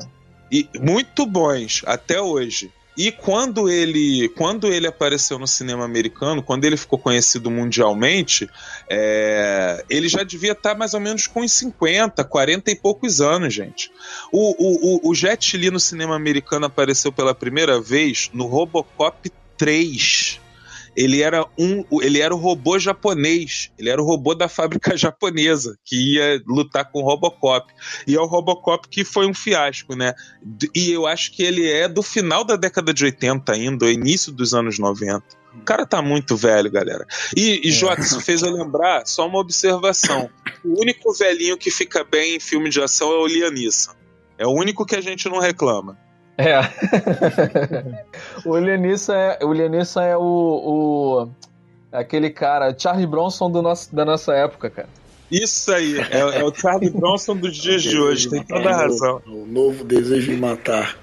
E muito bons até hoje. E quando ele, quando ele apareceu no cinema americano, quando ele ficou conhecido mundialmente, é, ele já devia estar mais ou menos com uns 50, 40 e poucos anos, gente. O, o, o Jet Li no cinema americano apareceu pela primeira vez no Robocop 3 ele era um, ele era o robô japonês, ele era o robô da fábrica japonesa que ia lutar com o Robocop. E é o Robocop que foi um fiasco, né? E eu acho que ele é do final da década de 80 ainda, início dos anos 90. O cara tá muito velho, galera. E, e é. Jota, isso fez eu lembrar só uma observação. O único velhinho que fica bem em filme de ação é o Liam Neeson. É o único que a gente não reclama. É. o Lianissa é, o, Lianissa é o, o, aquele cara, Charlie Bronson do nosso, da nossa época, cara. Isso aí, é, é o Charlie Bronson dos dias de hoje, tem toda a razão. O novo desejo de matar.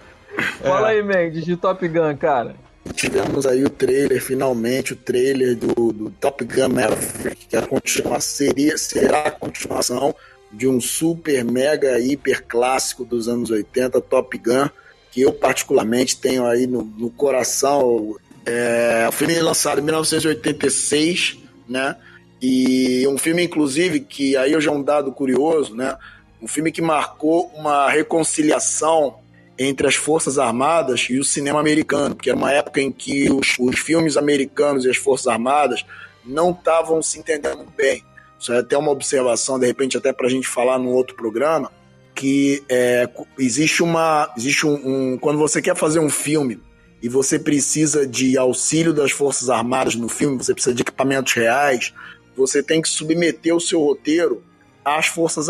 Fala é. aí, Mendes, de Top Gun, cara. Tivemos aí o trailer, finalmente, o trailer do, do Top Gun Maverick, que é a continuação, seria, será a continuação de um super, mega, hiper clássico dos anos 80, Top Gun que eu particularmente tenho aí no, no coração. É, o filme é lançado em 1986, né? E um filme, inclusive, que aí eu já um dado curioso, né? Um filme que marcou uma reconciliação entre as Forças Armadas e o cinema americano, porque era uma época em que os, os filmes americanos e as Forças Armadas não estavam se entendendo bem. Isso é até uma observação, de repente, até para a gente falar num outro programa, que é, existe uma. Existe um, um, Quando você quer fazer um filme e você precisa de auxílio das Forças Armadas no filme, você precisa de equipamentos reais, você tem que submeter o seu roteiro às Forças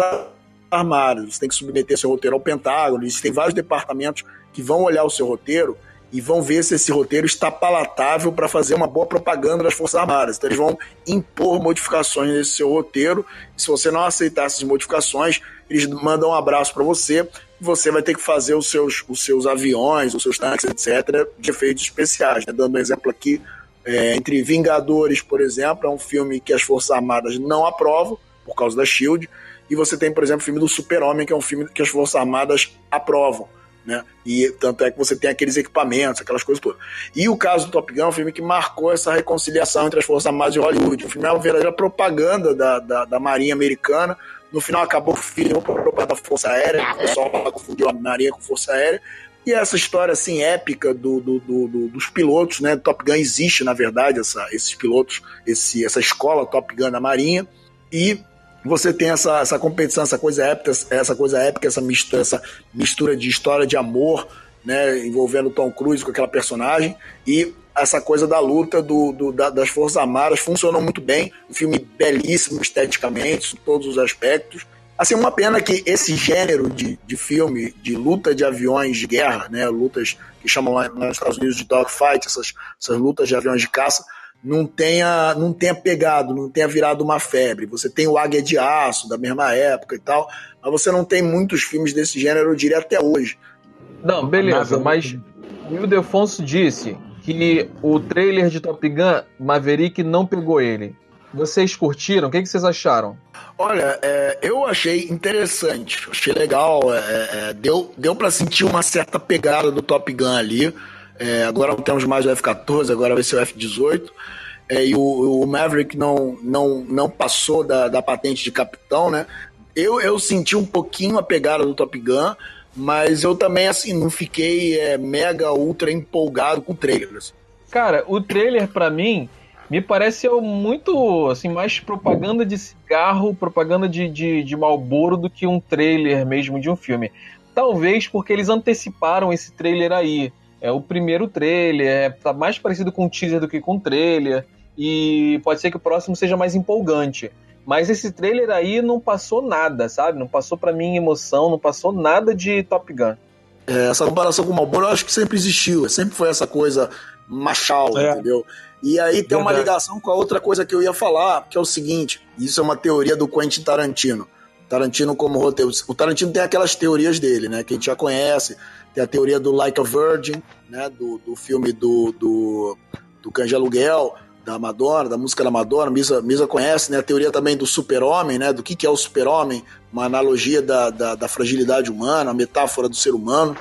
Armadas, você tem que submeter seu roteiro ao Pentágono, existem vários departamentos que vão olhar o seu roteiro e vão ver se esse roteiro está palatável para fazer uma boa propaganda das Forças Armadas. Então, eles vão impor modificações nesse seu roteiro. Se você não aceitar essas modificações, eles mandam um abraço para você. Você vai ter que fazer os seus, os seus aviões, os seus tanques, etc., de efeitos especiais. Né? Dando um exemplo aqui, é, entre Vingadores, por exemplo, é um filme que as Forças Armadas não aprovam, por causa da Shield. E você tem, por exemplo, o filme do Super-Homem, que é um filme que as Forças Armadas aprovam né? E tanto é que você tem aqueles equipamentos, aquelas coisas todas. E o caso do Top Gun é um filme que marcou essa reconciliação entre as Forças Armadas de Hollywood. O filme é uma verdadeira propaganda da, da, da Marinha Americana. No final acabou filho propaganda da Força Aérea, o pessoal confundiu a Marinha com Força Aérea. E essa história assim épica do, do, do, dos pilotos, né? Top Gun existe, na verdade, essa, esses pilotos, esse, essa escola Top Gun da Marinha. E você tem essa, essa competição, essa coisa épica, essa coisa épica, essa mistura, essa mistura de história de amor, né, envolvendo Tom Cruise com aquela personagem e essa coisa da luta do, do da, das Forças Armadas funcionou muito bem. Um filme belíssimo esteticamente, em todos os aspectos. Assim, uma pena que esse gênero de, de filme de luta de aviões de guerra, né, lutas que chamam lá nos Estados Unidos de dogfight, essas, essas lutas de aviões de caça, não tenha, não tenha pegado, não tenha virado uma febre. Você tem o Águia de Aço, da mesma época e tal, mas você não tem muitos filmes desse gênero, eu diria, até hoje. Não, beleza, mas o Will Defonso disse que o trailer de Top Gun Maverick não pegou ele. Vocês curtiram? O que, que vocês acharam? Olha, é, eu achei interessante, achei legal. É, é, deu deu para sentir uma certa pegada do Top Gun ali. É, agora não temos mais o F-14, agora vai ser o F-18. É, e o, o, Maverick não, não, não passou da, da patente de capitão, né? Eu, eu senti um pouquinho a pegada do Top Gun, mas eu também, assim, não fiquei é, mega, ultra empolgado com o trailer. Assim. Cara, o trailer, para mim, me parece muito, assim, mais propaganda de cigarro, propaganda de, de, de Malboro do que um trailer mesmo de um filme. Talvez porque eles anteciparam esse trailer aí. É o primeiro trailer, é, tá mais parecido com um teaser do que com um trailer. E pode ser que o próximo seja mais empolgante. Mas esse trailer aí não passou nada, sabe? Não passou para mim emoção, não passou nada de Top Gun. É, essa comparação com o Marlboro eu acho que sempre existiu, sempre foi essa coisa machal, é. entendeu? E aí tem Verdade. uma ligação com a outra coisa que eu ia falar, que é o seguinte: isso é uma teoria do Quentin Tarantino. Tarantino como roteiro. O Tarantino tem aquelas teorias dele, né? Que a gente já conhece. Tem a teoria do Like a Virgin, né? Do, do filme do, do, do de Aluguel, da Madonna, da música da Madonna. Misa, Misa conhece, né? A teoria também do super-homem, né? Do que, que é o super-homem, uma analogia da, da, da fragilidade humana, a metáfora do ser humano.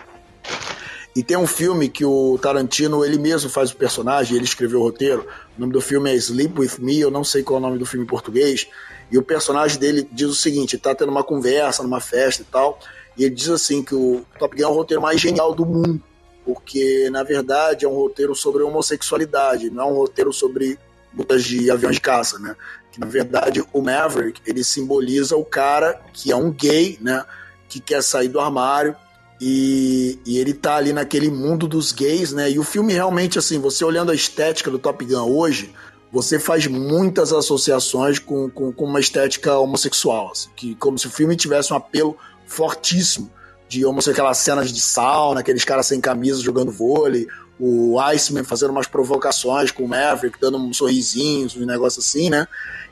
E tem um filme que o Tarantino, ele mesmo faz o personagem, ele escreveu o roteiro. O nome do filme é Sleep With Me, eu não sei qual é o nome do filme em português. E o personagem dele diz o seguinte: ele tá tendo uma conversa numa festa e tal. E ele diz assim que o Top Gun é o roteiro mais genial do mundo. Porque, na verdade, é um roteiro sobre homossexualidade, não é um roteiro sobre lutas de aviões de caça, né? Que, na verdade, o Maverick, ele simboliza o cara que é um gay, né? Que quer sair do armário e, e, ele tá ali naquele mundo dos gays, né? E o filme realmente, assim, você olhando a estética do Top Gun hoje, você faz muitas associações com, com, com uma estética homossexual, assim, que como se o filme tivesse um apelo fortíssimo de homossexual, aquelas cenas de sauna, aqueles caras sem camisa jogando vôlei, o Iceman fazendo umas provocações com o Maverick, dando um sorrisinho, um negócio assim, né?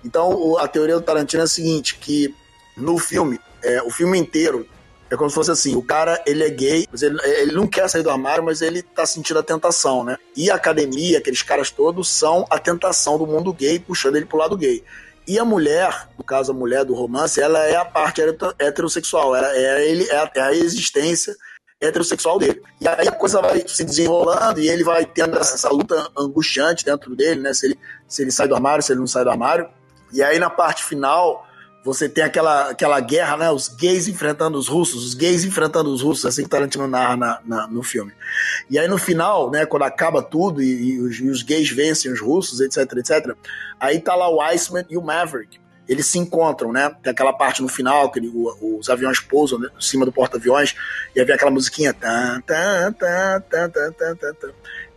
Então, a teoria do Tarantino é a seguinte, que no filme, é, o filme inteiro é como se fosse assim, o cara, ele é gay, mas ele, ele não quer sair do armário, mas ele tá sentindo a tentação, né? E a academia, aqueles caras todos, são a tentação do mundo gay, puxando ele pro lado gay. E a mulher, no caso a mulher do romance, ela é a parte heterossexual, é, é, ele, é, a, é a existência heterossexual dele. E aí a coisa vai se desenrolando e ele vai tendo essa luta angustiante dentro dele, né? Se ele, se ele sai do armário, se ele não sai do armário. E aí na parte final, você tem aquela, aquela guerra, né? Os gays enfrentando os russos, os gays enfrentando os russos, assim que Tarantino narra na, na, no filme. E aí no final, né, quando acaba tudo e, e, os, e, os, gays vencem os russos, etc, etc, aí tá lá o Iceman e o Maverick. Eles se encontram, né? Tem aquela parte no final que ele, o, os aviões pousam né, em cima do porta-aviões e aí vem aquela musiquinha. Tan, tan, tan, tan, tan, tan, tan,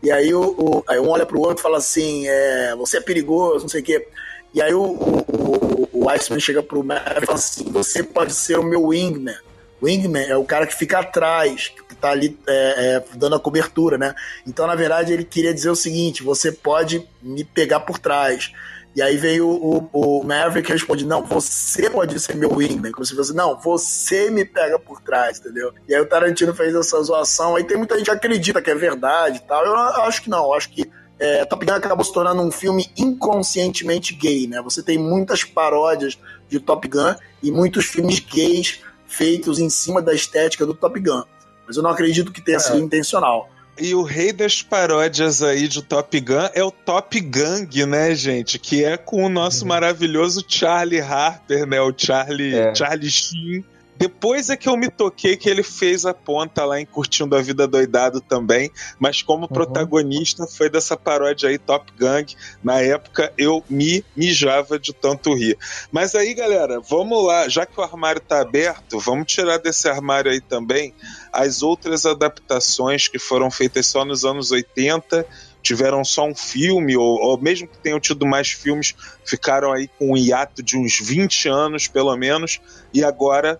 E aí, o, o, aí um olha pro outro e fala assim: é, você é perigoso, não sei o quê. E aí o, o, o Iceman chega pro Matt e fala assim: você pode ser o meu wingman. Wingman é o cara que fica atrás, que tá ali é, é, dando a cobertura, né? Então, na verdade, ele queria dizer o seguinte: você pode me pegar por trás. E aí veio o, o, o Maverick responde: Não, você pode ser meu wingman. Como se fosse: Não, você me pega por trás, entendeu? E aí o Tarantino fez essa zoação. Aí tem muita gente que acredita que é verdade e tal. Eu acho que não, eu acho que é, Top Gun acabou se tornando um filme inconscientemente gay, né? Você tem muitas paródias de Top Gun e muitos filmes gays feitos em cima da estética do Top Gun. Mas eu não acredito que tenha é. sido intencional. E o rei das paródias aí de Top Gun é o Top Gang, né, gente? Que é com o nosso uhum. maravilhoso Charlie Harper, né? O Charlie, é. Charlie Sheen depois é que eu me toquei que ele fez a ponta lá em Curtindo a Vida Doidado também, mas como uhum. protagonista foi dessa paródia aí, Top Gang. Na época eu me mijava de tanto rir. Mas aí, galera, vamos lá, já que o armário tá aberto, vamos tirar desse armário aí também as outras adaptações que foram feitas só nos anos 80 tiveram só um filme, ou, ou, mesmo que tenham tido mais filmes, ficaram aí com um hiato de uns 20 anos, pelo menos, e agora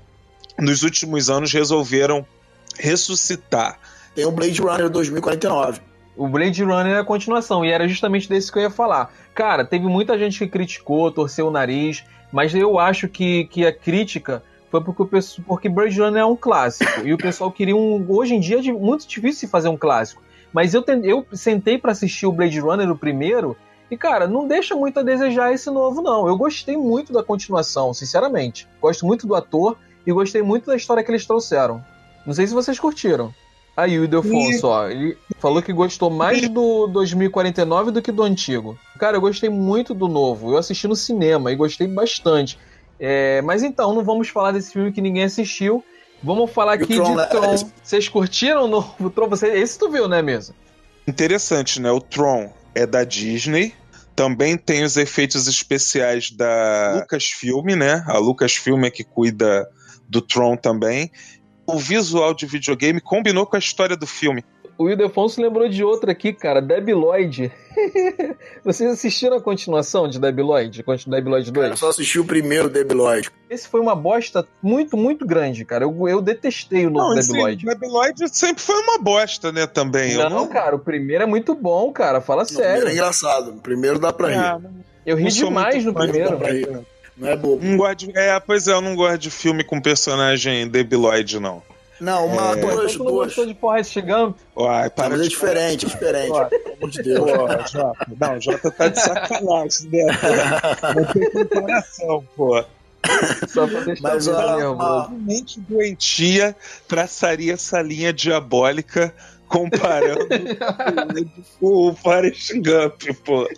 nos últimos anos resolveram ressuscitar. Tem o Blade Runner 2049. O Blade Runner é a continuação, e era justamente desse que eu ia falar. Cara, teve muita gente que criticou, torceu o nariz, mas eu acho que, que a crítica foi porque, o pessoal, porque Blade Runner é um clássico, e o pessoal queria um. Hoje em dia é muito difícil fazer um clássico. Mas eu, eu sentei para assistir o Blade Runner, o primeiro, e, cara, não deixa muito a desejar esse novo, não. Eu gostei muito da continuação, sinceramente. Gosto muito do ator e gostei muito da história que eles trouxeram. Não sei se vocês curtiram. Aí o Ildefonso, ó, ele falou que gostou mais do 2049 do que do antigo. Cara, eu gostei muito do novo. Eu assisti no cinema e gostei bastante. É, mas então, não vamos falar desse filme que ninguém assistiu. Vamos falar aqui Tron, de Tron. É... Vocês curtiram o novo Tron? Você, esse tu viu, né, mesmo? Interessante, né? O Tron é da Disney. Também tem os efeitos especiais da Lucasfilm, né? A Lucasfilm é que cuida do Tron também o visual de videogame combinou com a história do filme. O Ildefonso lembrou de outra aqui, cara, Debi Lloyd. Vocês assistiram a continuação de Debi Lloyd? Debi Lloyd 2? eu só assisti o primeiro Debi Lloyd. Esse foi uma bosta muito, muito grande, cara. Eu, eu detestei o novo Debi Lloyd. Debi Lloyd sempre foi uma bosta, né, também. Não, não, cara, o primeiro é muito bom, cara. Fala sério. O primeiro é engraçado. O primeiro dá pra rir. Eu ri demais no primeiro. Não é bobo. Não gosto de, é, pois é, eu não gosto de filme com personagem debilóide, não. Não, uma, é... duas, duas. gostou de Forrest Gump? Uai, para Mas é diferente, é diferente. Pelo amor de Deus. Pô, Jota, não, Jota tá de sacanagem, né? Não tem comparação, pô. Só pra deixar Mas, ó, uma mente doentia traçaria essa linha diabólica comparando o Forrest Gump, pô.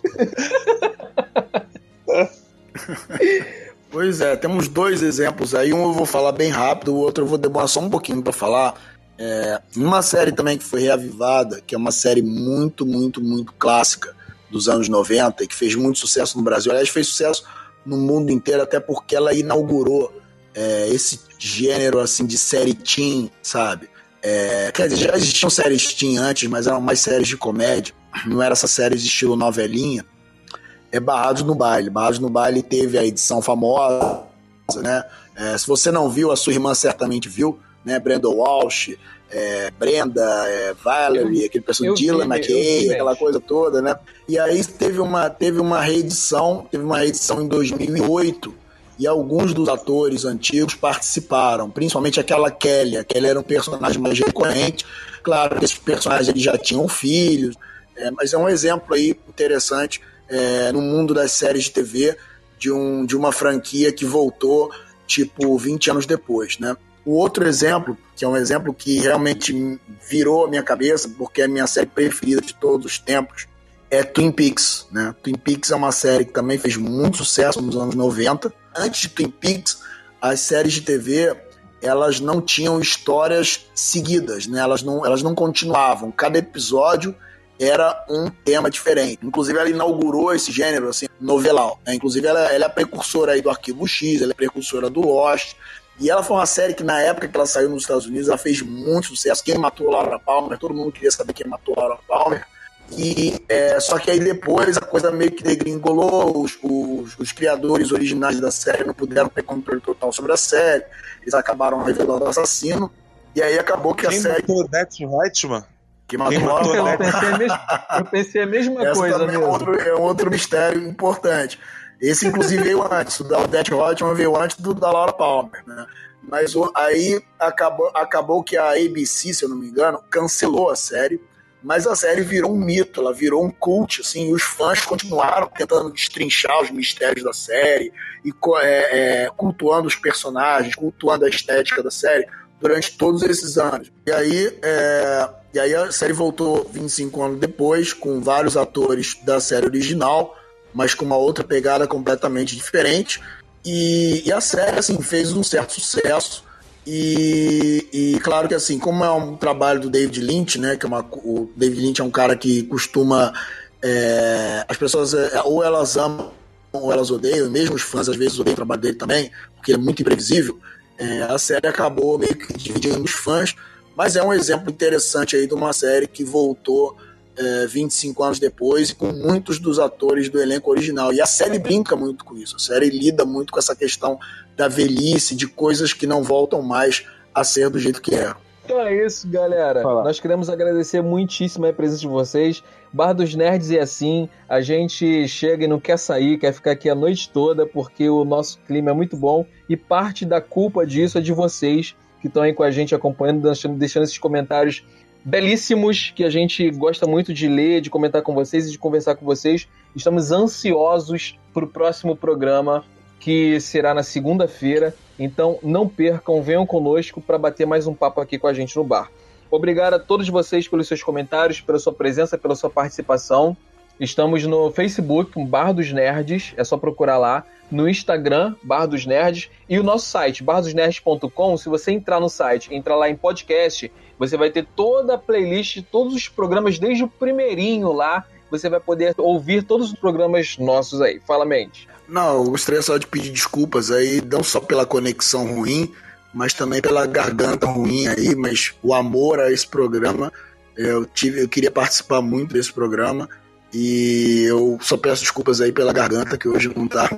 Pois é, temos dois exemplos aí. Um eu vou falar bem rápido, o outro eu vou demorar só um pouquinho para falar. É, uma série também que foi reavivada, que é uma série muito, muito, muito clássica dos anos 90 e que fez muito sucesso no Brasil. Aliás, fez sucesso no mundo inteiro, até porque ela inaugurou é, esse gênero assim de série teen, sabe? É, quer dizer, já existiam séries teen antes, mas eram mais séries de comédia. Não era essa série de estilo novelinha é Barrados no Baile. Barrados no Baile teve a edição famosa, né? É, se você não viu, a sua irmã certamente viu, né? Brenda Walsh, é, Brenda, é, Valerie, aquele pessoal Dylan McKay, aquela coisa toda, né? E aí teve uma, teve uma reedição, teve uma reedição em 2008 e alguns dos atores antigos participaram, principalmente aquela Kelly. A Kelly era um personagem mais recorrente. Claro que esses personagens já tinham filhos, é, mas é um exemplo aí interessante é, no mundo das séries de TV de, um, de uma franquia que voltou, tipo, 20 anos depois, né? O outro exemplo, que é um exemplo que realmente virou a minha cabeça, porque é a minha série preferida de todos os tempos, é Twin Peaks, né? Twin Peaks é uma série que também fez muito sucesso nos anos 90. Antes de Twin Peaks, as séries de TV elas não tinham histórias seguidas, né? Elas não, elas não continuavam. Cada episódio era um tema diferente. Inclusive, ela inaugurou esse gênero, assim, novelal. Né? Inclusive, ela, ela, é precursora aí do Arquivo X, ela é precursora do Lost. E ela foi uma série que, na época que ela saiu nos Estados Unidos, ela fez muito sucesso. Quem matou Laura Palmer? Todo mundo queria saber quem matou Laura Palmer. E, é, só que aí depois a coisa meio que degringolou, os, os, os, criadores originais da série não puderam ter controle total sobre a série, eles acabaram revelando o assassino, e aí acabou que Quem a série. Matou Death Whiteman? Que matou matou, eu, pensei a mesma, eu pensei a mesma Essa coisa mesmo. É outro, é outro mistério importante. Esse, inclusive, veio antes. O da Death Hotman veio antes do da Laura Palmer, né? Mas o, aí acabou, acabou que a ABC, se eu não me engano, cancelou a série. Mas a série virou um mito, ela virou um cult, assim, e os fãs continuaram tentando destrinchar os mistérios da série e é, é, cultuando os personagens, cultuando a estética da série durante todos esses anos. E aí, é, e aí a série voltou 25 anos depois, com vários atores da série original, mas com uma outra pegada completamente diferente. E, e a série, assim, fez um certo sucesso. E, e, claro que assim, como é um trabalho do David Lynch, né? Que é uma, o David Lynch é um cara que costuma. É, as pessoas é, ou elas amam ou elas odeiam, mesmo os fãs às vezes odeiam o trabalho dele também, porque é muito imprevisível. É, a série acabou meio que dividindo os fãs, mas é um exemplo interessante aí de uma série que voltou é, 25 anos depois e com muitos dos atores do elenco original. E a série brinca muito com isso, a série lida muito com essa questão da velhice, de coisas que não voltam mais a ser do jeito que eram. Então é isso, galera. Fala. Nós queremos agradecer muitíssimo a presença de vocês. Bar dos Nerds é assim, a gente chega e não quer sair, quer ficar aqui a noite toda, porque o nosso clima é muito bom e parte da culpa disso é de vocês que estão aí com a gente acompanhando, deixando, deixando esses comentários belíssimos que a gente gosta muito de ler, de comentar com vocês e de conversar com vocês. Estamos ansiosos para o próximo programa que será na segunda-feira. Então não percam, venham conosco para bater mais um papo aqui com a gente no bar. Obrigado a todos vocês pelos seus comentários, pela sua presença, pela sua participação. Estamos no Facebook, Bar dos Nerds, é só procurar lá. No Instagram, Bar dos Nerds. E o nosso site, bardosnerds.com. Se você entrar no site, entrar lá em podcast, você vai ter toda a playlist, todos os programas, desde o primeirinho lá. Você vai poder ouvir todos os programas nossos aí. Fala, Mente. Não, eu gostaria só de pedir desculpas aí, não só pela conexão ruim, mas também pela garganta ruim aí, mas o amor a esse programa. Eu tive, eu queria participar muito desse programa e eu só peço desculpas aí pela garganta que hoje não está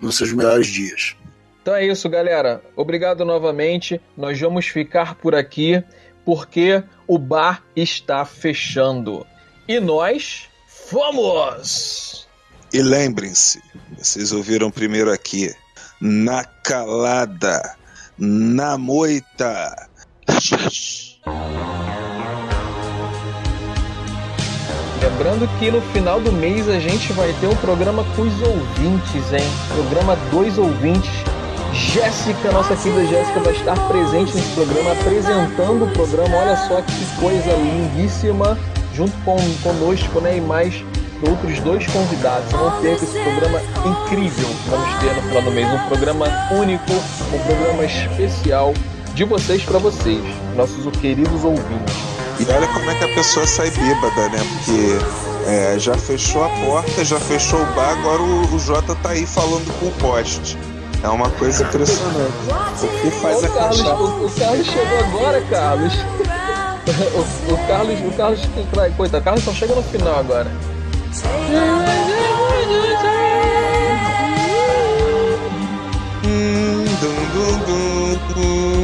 nos seus melhores dias. Então é isso, galera. Obrigado novamente. Nós vamos ficar por aqui porque o bar está fechando. E nós fomos! E lembrem-se, vocês ouviram primeiro aqui, na calada, na moita. Lembrando que no final do mês a gente vai ter um programa com os ouvintes, hein? Programa dois ouvintes. Jéssica, nossa querida Jéssica, vai estar presente nesse programa, apresentando o programa. Olha só que coisa lindíssima, junto com conosco, né? E mais outros dois convidados. Não perca esse programa incrível que vamos ter no final do mês. Um programa único, um programa especial de vocês para vocês, nossos queridos ouvintes. E olha como é que a pessoa sai bêbada, né? Porque é, já fechou a porta, já fechou o bar, agora o, o Jota tá aí falando com o poste. É uma coisa impressionante. O que faz a Carlos, o, o, Carlos chegou agora, Carlos. o, o Carlos, o Carlos, coitado, o Carlos só chega no final agora. Dum dum dum dum